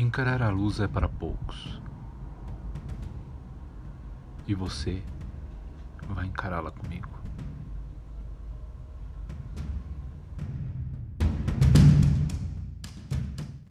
Encarar a luz é para poucos. E você vai encará-la comigo.